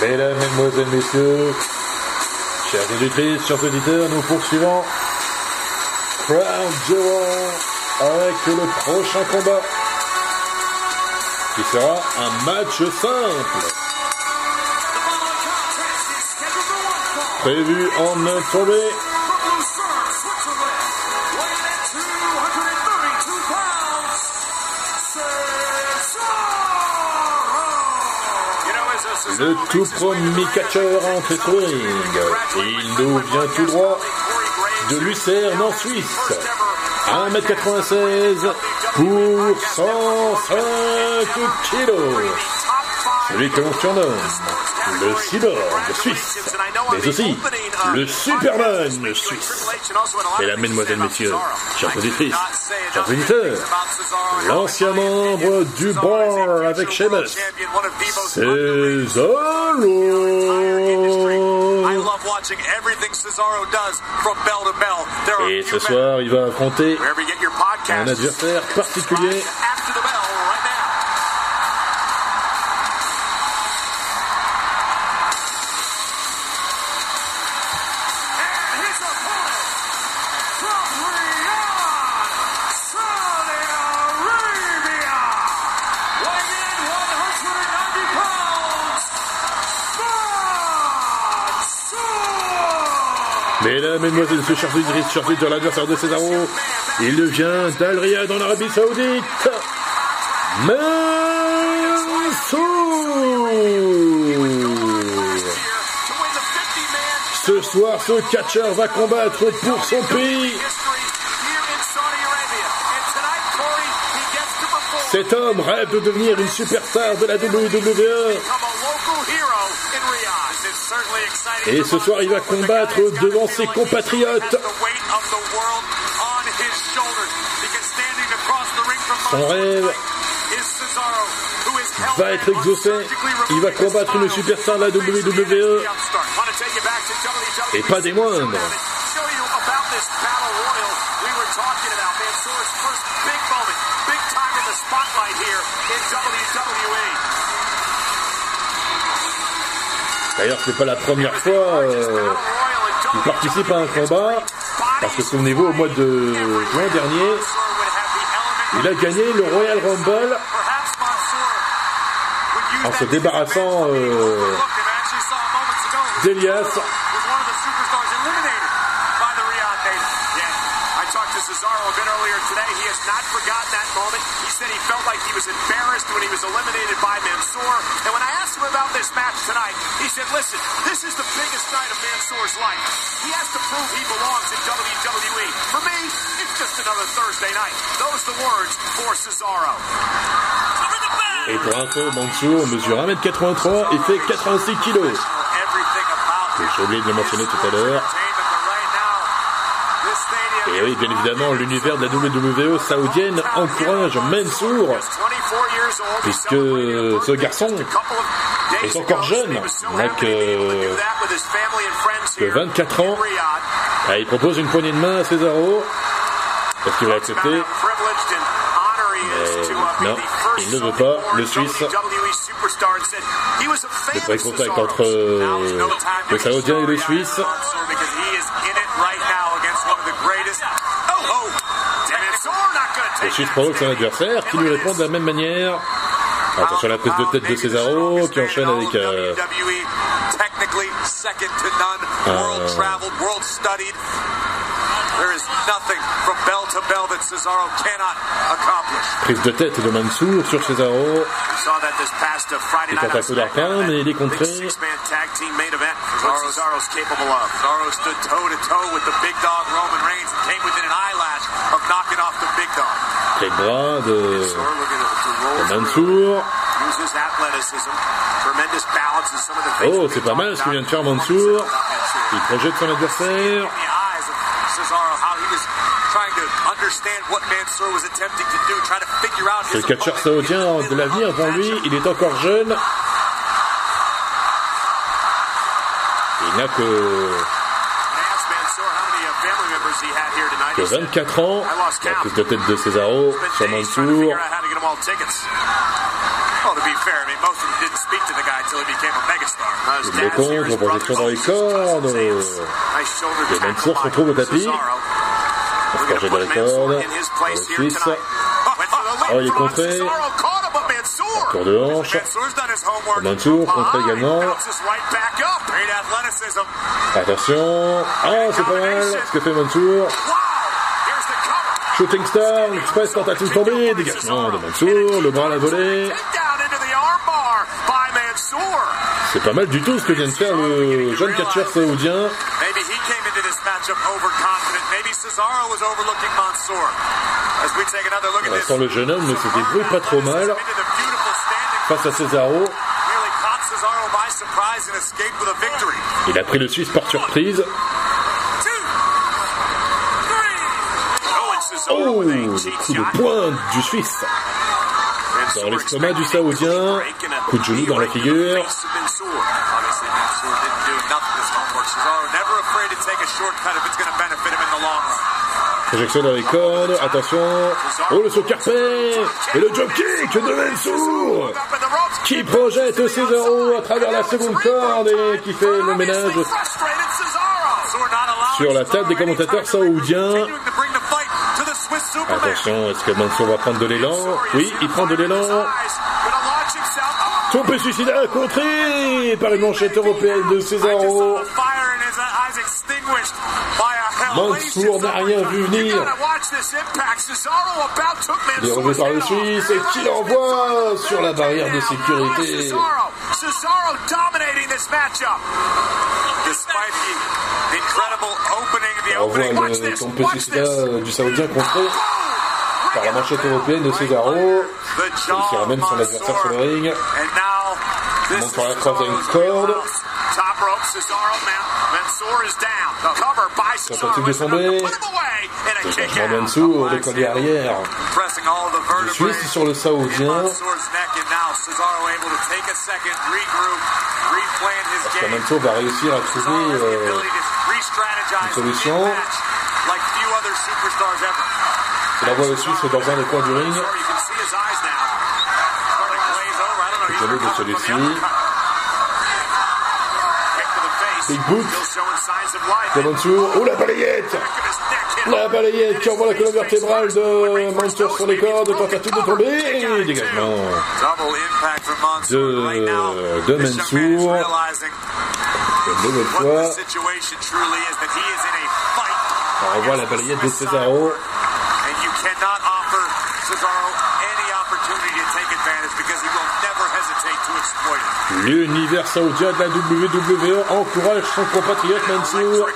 Mesdames, Mesdemoiselles, Messieurs, chers auditrices, chers auditeurs, nous poursuivons Crown Jewel avec le prochain combat qui sera un match simple. Prévu en un tombé. Le tout premier catcheur entre ring. Il nous vient tout droit de Lucerne en Suisse. 1m96 pour 105 kilos. Celui que l'on surnomme le cyborg suisse, mais aussi le Superman suisse. Mesdames, Mesdemoiselles, Messieurs, chers auditrices, chers auditeurs, l'ancien membre du bar avec Sheamus, Cesaro. Et ce soir, il va affronter un adversaire particulier Mesdemoiselles, ce cher Idriss, cher de l'adversaire de Cesaro, il vient d'Al Riyad en Arabie Saoudite. Mansour Ce soir, ce catcheur va combattre pour son pays. Cet homme rêve de devenir une superstar de la WWE. Et ce soir, il va combattre devant ses compatriotes. Son rêve va être exaucé. Il va combattre une superstar de la WWE. Et pas des moindres. D'ailleurs, c'est pas la première fois euh, qu'il participe à un combat, parce que souvenez-vous, au mois de juin dernier, il a gagné le Royal Rumble en se débarrassant euh, d'Elias. Cesaro a bit earlier today. He has not forgotten that moment. He said he felt like he was embarrassed when he was eliminated by Mansoor. And when I him about this match tonight, he said, listen, this is the biggest night of Mansoor's life. He has to prove he belongs in WWE. For me, it's just another Thursday night. Those are the words for Cesaro. Et pour info, Mansour mesure 1m83 et fait 86 kg. J'ai oublié de le mentionner tout à l'heure. Et oui, bien évidemment, l'univers de la WWE saoudienne encourage Mansour, puisque ce garçon est encore jeune, n'a que, que 24 ans. Et il propose une poignée de main à Cesaro. Est-ce qu'il va accepter non, il ne veut pas. Le Suisse. Le premier contact entre le Saoudien et le Suisse. Provoque son adversaire qui lui répond de la même manière. Attention à la prise de tête de Cesaro qui enchaîne avec euh, Prise de tête de Mansour sur Cesaro. Il tente un coup d'arcane, mais il est contré. Les bras de, Mansour. Oh, c'est pas mal ce que vient de faire Mansour. Il projette son adversaire. Le catcheur saoudien de l'avenir pour lui. Il est encore jeune. Il n'a que, 24 ans. La prise de tête de Cesaro sur Mansour. Uh, les dad's here, contre, projection dans les cordes. Et Mansour se retrouve au tapis. Projet dans les Mansour cordes. le Suisse. Oh, il est contré. Mansour. Tour de hanche. Mansour contré également. Attention. Ah, c'est pas mal ce que fait Mansour. Shooting Star, Express tentative tombée. Dégagement de Mansour. Le bras à la volée. C'est pas mal du tout ce que vient de faire le jeune catcheur saoudien. At this. Sans le jeune homme ne se débrouille pas trop mal face à Cesaro. Il a pris le Suisse par surprise. Coup de poing du Suisse. Dans l'estomac du Saoudien. Coup de genou dans la figure. face of Mansour. Obviously, Mansour didn't do nothing this homework. Cesaro never afraid to take a shortcut if it's going to benefit him in the long run. Projection dans les cordes. Attention. Oh, le saut carpé. Et le jump kick de Mansour. Ropes. Qui projette Cesaro à travers la seconde corde et qui fait le ménage sur la table des commentateurs saoudiens. Attention, est-ce que Mansour va prendre de l'élan Oui, il prend de l'élan. Tombé suicidaire contré par une manchette européenne de Cesaro. Mansour n'a rien vu venir. Dérobé par le Suisse et qui l'envoie sur la barrière de sécurité. Cesaro dominating this matchup. Despite the incredible opening, the On voit le Watch suicidaire this. du Saoudien contré par la manchette européenne de Cesaro. Il jaw ramène son adversaire sur le ring. This Monte sur la corde. cover by Cesaro. Tentative de tomber. put him away. And a kick Dégagement out. de Mansour, le collier arrière. Vertebrae. Suisse sur le Saoudien. Mansour va réussir à trouver euh, une solution. Il envoie le Suisse dans un des coins du ring. Étonné de celui-ci. Big boot de Mansour. Oh la balayette La balayette qui envoie la colonne vertébrale de Mansour sur les cordes. Tentative de tomber. Et dégagement de, de Mansour. Une nouvelle fois. On revoit la balayette de Cesaro. L'univers saoudien de la WWE encourage son compatriote Mansour.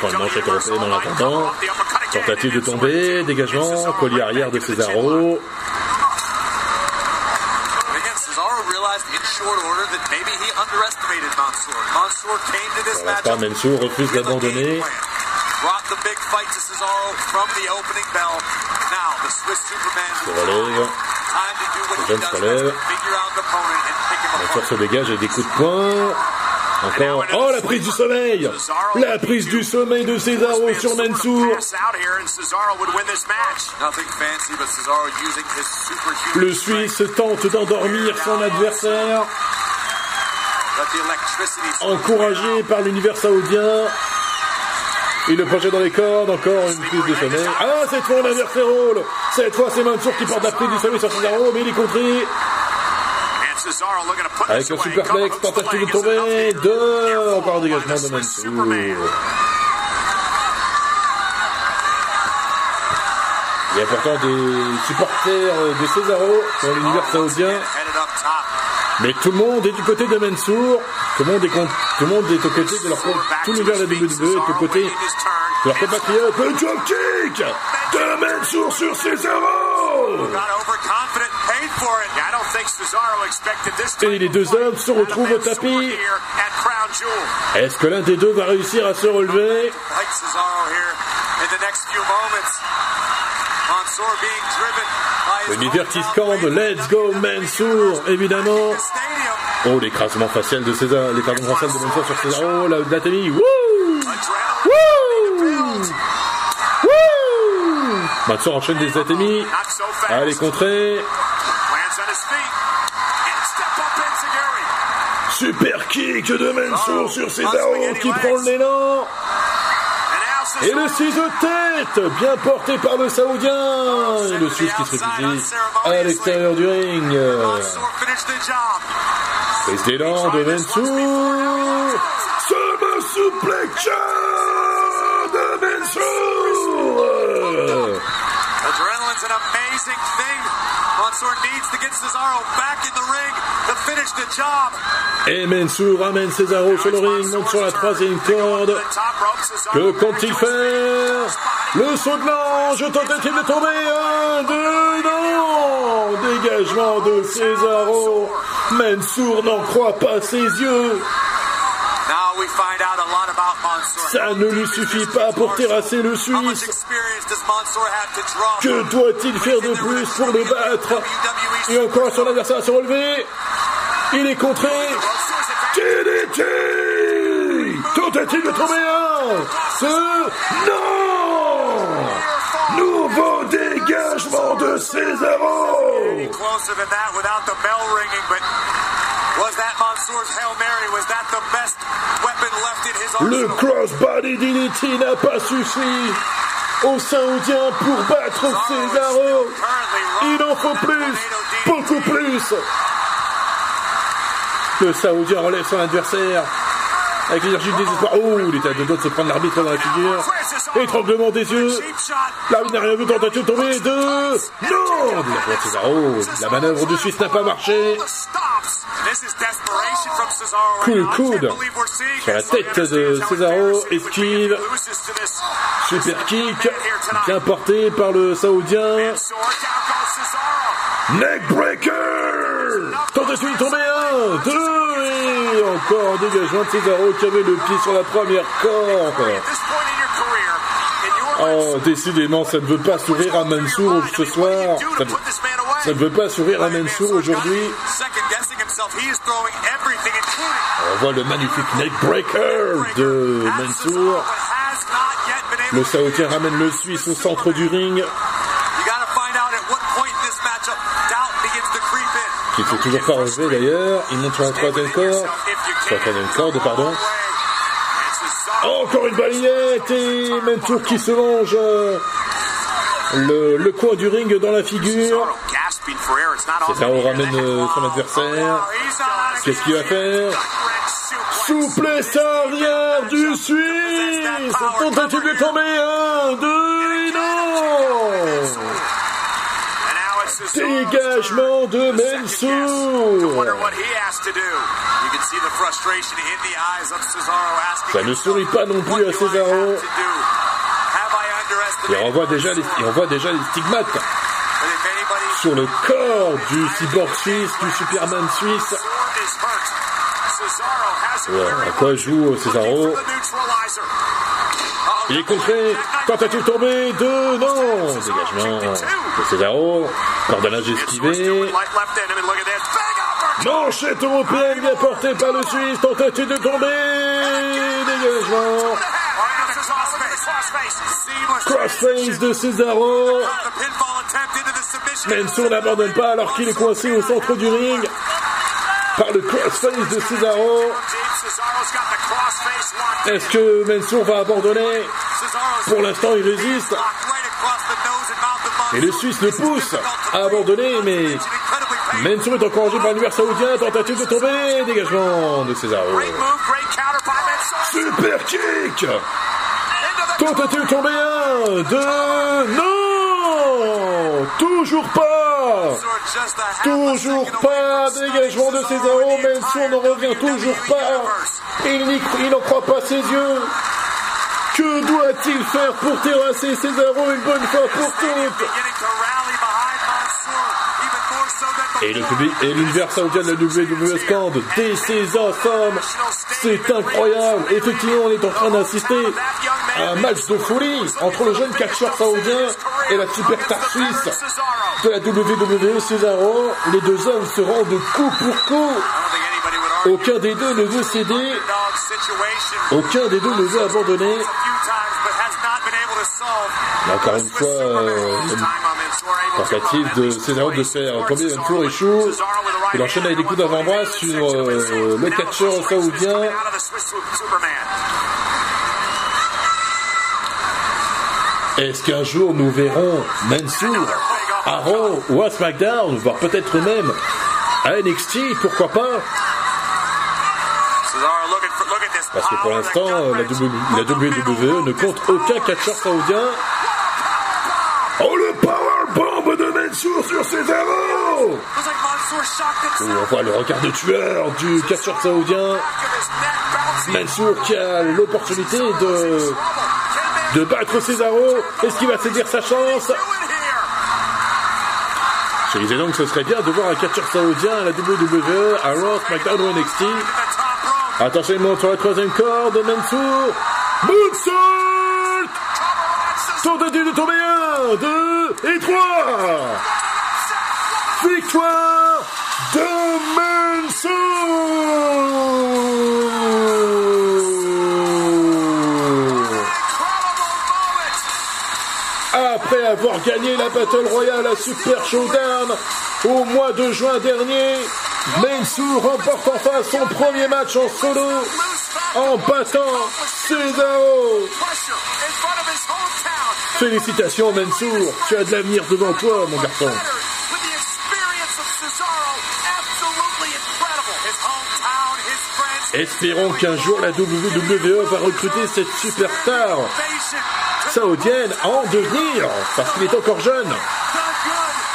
Prend une manchette européenne en attendant. Tentative de tomber, dégagement, collier arrière de Cesaro. Pour Mansour refuse d'abandonner. Brought the big fight to Cesaro from the opening bell. Now, the Swiss Superman Se relève. Le jeune se relève. Mansour apart. se dégage avec des coups de poing. Encore. Oh, la prise du sommeil La prise du sommeil de Cesaro sur Mansour. Le. Suisse tente d'endormir son adversaire. Encouragé par l'univers saoudien. Il le projette dans les cordes. Encore une prise de sommeil. Ah, cette fois, on inverse les rôles. Cette fois, c'est Mansour qui porte la prise du sommeil sur Cesaro, mais il est contré. Avec un superplex, tentative de tomber. Deux. Encore un dégagement de. Mansour. Il y a pourtant des supporters de Cesaro dans l'univers saoudien. Mais tout le monde est du côté de Mansour. Tout le monde est, con- tout le monde est aux côtés de leur tout to l'univers de la. WWE est his turn. de leur compatriote. Le drop kick de Mansour sur Cesaro. Et les deux hommes se retrouvent au tapis. Est-ce que l'un des deux va réussir à se relever? Mansour being driven qui own scande Let's go Mansour, évidemment. Oh, l'écrasement facial de César, l'écrasement facial de Mansour sur Cesaro, la Nathalie, wouh Adrenaline. Wouh Wouh Mansour enchaîne des atémies. Allez, feet. Super kick de Mansour sur Cesaro qui prend l'élan. Et le ciseau de tête, bien porté par le Saoudien. Et le Suisse qui se réfugie à l'extérieur du ring. Prise d'élan de Mansour. Summer suplex de Mansour. Adrenaline's an amazing thing. Mansour needs to get Cesaro back in the ring to finish the job. Et Mansour ramène Cesaro sur le ring, monte sur la troisième corde. Que compte-t-il faire? Le saut de l'ange, tentative de tomber, un, deux, non Dégagement de Cesaro. Mansour n'en croit pas ses yeux. Now we find out a lot about Mansour. Ça ne lui suffit pas pour terrasser le Suisse. Que doit-il faire de plus pour le battre WWE Et encore son adversaire à se relever. Il est contré. TDT Tentative de tomber un? Ce... Non Nouveau dégagement de Cesaro Le crossbody DDT n'a pas suffi aux Saoudiens pour battre Cesaro. Il en faut plus, beaucoup plus. Le Saoudien relève son adversaire avec l'énergie du désespoir. Oh, il était à deux doigts de se prendre l'arbitre dans la figure. Étranglement des yeux. Shot. L'arbitre n'a rien vu, tentative de tomber. Deux. Non de Cesaro. La manœuvre du Suisse n'a pas marché. Coup de coude sur la tête de Cesaro. Esquive. Super kick. Bien porté par le Saoudien. Neckbreaker Tentative de tomber un, deux, et encore un dégagement de Cesaro qui avait le pied sur la première corde. Oh, décidément, ça ne veut pas sourire à Mansour ce soir. Ça ne, ça ne veut pas sourire à Mansour aujourd'hui. On voit le magnifique Neckbreaker de Mansour. Le Saoudien ramène le Suisse au centre du ring, qui ne s'est toujours pas relevé d'ailleurs. Il monte sur la troisième corde. Troisième corde, pardon. Encore une balayette et Mansour qui se euh, le, le coin du ring dans la figure. Cesaro ramène euh, son adversaire. Qu'est-ce qu'il va faire Souplesse arrière du Suisse. Tentative de tomber un, deux, et non. Dégagement de Mansour. Ça ne sourit pas non plus à Cesaro. Les, il renvoie déjà les stigmates sur le corps du cyborg suisse, du Superman suisse. À quoi joue Cesaro Il est contré, tentative tombée, deux, non Dégagement de Cesaro, cordonnage esquivé. Manchette européenne bien portée par le Suisse, tentative de tomber, dégagement. Crossface de Cesaro. Mansour n'abandonne pas alors qu'il est coincé au centre du ring par le crossface de Cesaro. Est-ce que Mansour va abandonner Pour l'instant, il résiste? Et le Suisse le pousse à abandonner, mais Mansour est encouragé par l'univers saoudien. Tentative de tomber, dégagement de Cesaro. Super kick Tentative de tomber un, deux, non Toujours pas Toujours pas Dégagement de Cesaro, Mansour ne revient toujours pas Il n'en croit pas ses yeux Que doit-il faire pour terrasser Cesaro une bonne fois pour toutes Et le public et l'univers saoudien de la WWE scande dès ces sommes. C'est incroyable. Effectivement, on est en train d'assister un match de folie entre le jeune catcheur saoudien et la superstar suisse de la WWE Cesaro. Les deux hommes se rendent coup pour coup. Aucun des deux ne veut céder. Aucun des deux ne veut abandonner. Encore une fois, euh, Tentative de Cesaro de faire un premier tour échoue. Il enchaîne avec des coups d'avant-bras sur euh, le catcheur saoudien. Est-ce qu'un jour nous verrons Mansour à Raw ou à SmackDown, voire peut-être même à NXT, pourquoi pas Parce que pour l'instant, la, WWE ne compte aucun catcheur saoudien. Oh le powerbomb de Mansour sur Cesaro On voit le regard de tueur du catcheur saoudien. Mansour qui a l'opportunité de, de battre Cesaro. Est-ce qu'il va saisir sa chance je disais donc que ce serait bien de voir un catcheur saoudien à la WWE, à Raw, SmackDown ou NXT. Attention, il monte sur la troisième corde, Mansour. Moonsault Tentative de tomber 1, 2 et 3 Victoire de Mansour gagné la Battle Royale à Super Showdown au mois de juin dernier, Mansour remporte enfin son premier match en solo en battant Cesaro. Félicitations Mansour, tu as de l'avenir devant toi mon garçon. Espérons qu'un jour la WWE va recruter cette superstar saoudienne en devenir, parce qu'il est encore jeune.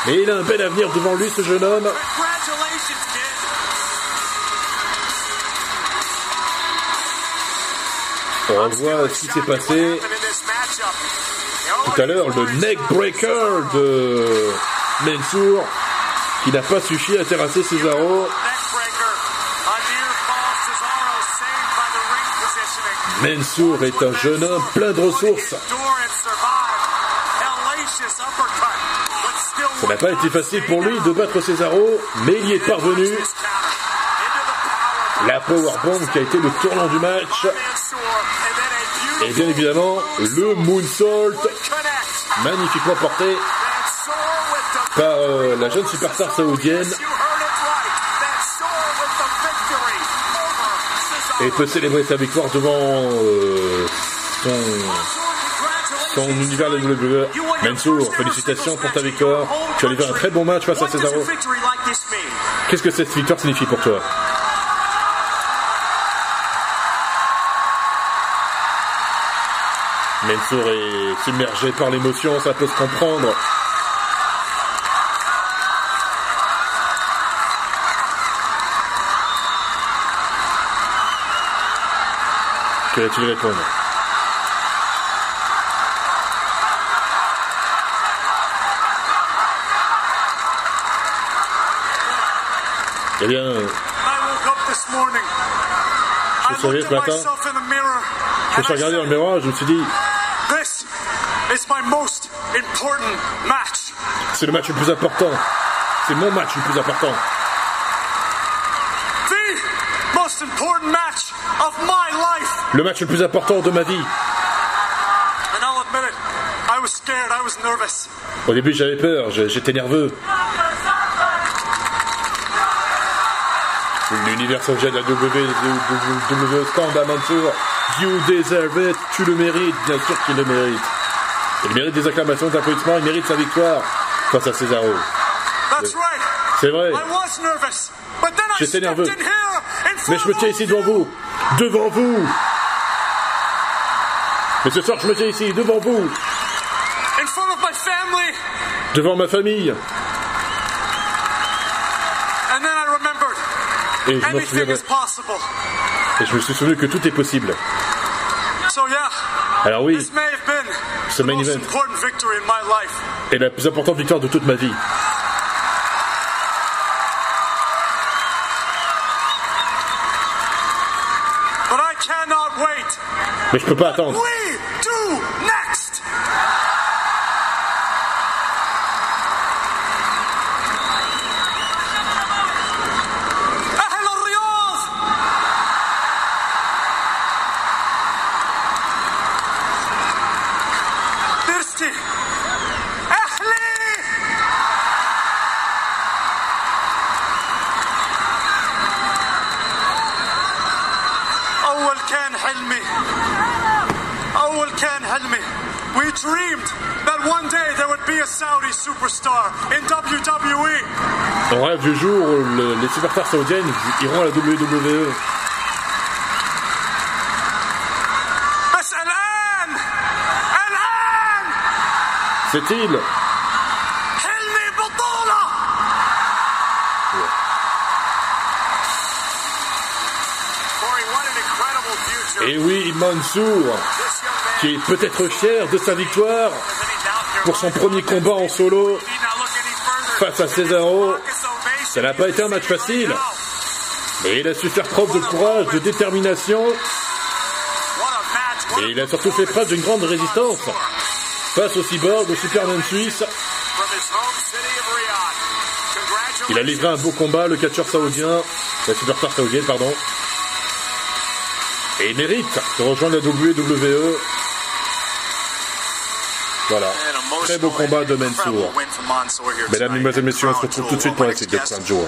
Mais il a un bel avenir devant lui, ce jeune homme. On voit ce qui s'est passé tout à l'heure, le neck breaker de Mansour, qui n'a pas suffi à terrasser Cesaro. Mansour est un jeune homme plein de ressources. Ça n'a pas été facile pour lui de battre Cesaro, mais il y est parvenu. La powerbomb qui a été le tournant du match. Et bien évidemment, le moonsault, magnifiquement porté par euh, la jeune superstar saoudienne. Et peut célébrer sa victoire devant euh, son univers de WWE. Mansour, félicitations pour ta victoire. Tu as livré un très bon match face à Cesaro. Qu'est-ce que cette victoire signifie pour toi? Mansour est submergé par l'émotion, ça peut se comprendre. Que vas-tu répondre? Eh bien, je me suis réveillé ce matin, je me suis regardé dans le miroir, je me suis dit, c'est le match le plus important, c'est mon match le plus important. Le match le plus important de ma vie. Au début, j'avais peur, j'étais nerveux. L'univers de la WWE stand à Mansour. You deserve it. Tu le mérites, bien sûr qu'il le mérite. Il mérite des acclamations, des applaudissements, il mérite sa victoire face à Cesaro. C'est vrai. J'étais nerveux. Mais je me tiens ici devant vous. Devant vous. Mais ce soir, je me tiens ici, devant vous. Devant ma famille. Et je, Et je me suis souvenu que tout est possible. Alors oui, ce main event. est la plus importante victoire de toute ma vie. Mais je peux pas attendre. أول كان حلمي We dreamed that one day there would be a Saudi superstar in WWE. On rêve du jour où le- les superstars saoudiennes iront à la WWE. بس الآن Mansour, qui est peut-être fier de sa victoire pour son premier combat en solo. Face à Cesaro, ça n'a pas été un match facile. Mais il a su faire preuve de courage, de détermination, et il a surtout fait preuve d'une grande résistance face au cyborg, au Superman suisse. Il a livré un beau combat, le catcheur saoudien, la superstar saoudienne, pardon. Et il mérite de rejoindre la WWE. Voilà. Très beau combat de Mansour. Mesdames, Mesdemoiselles, Messieurs, on se retrouve tout de suite pour la suite de Crown Jewel.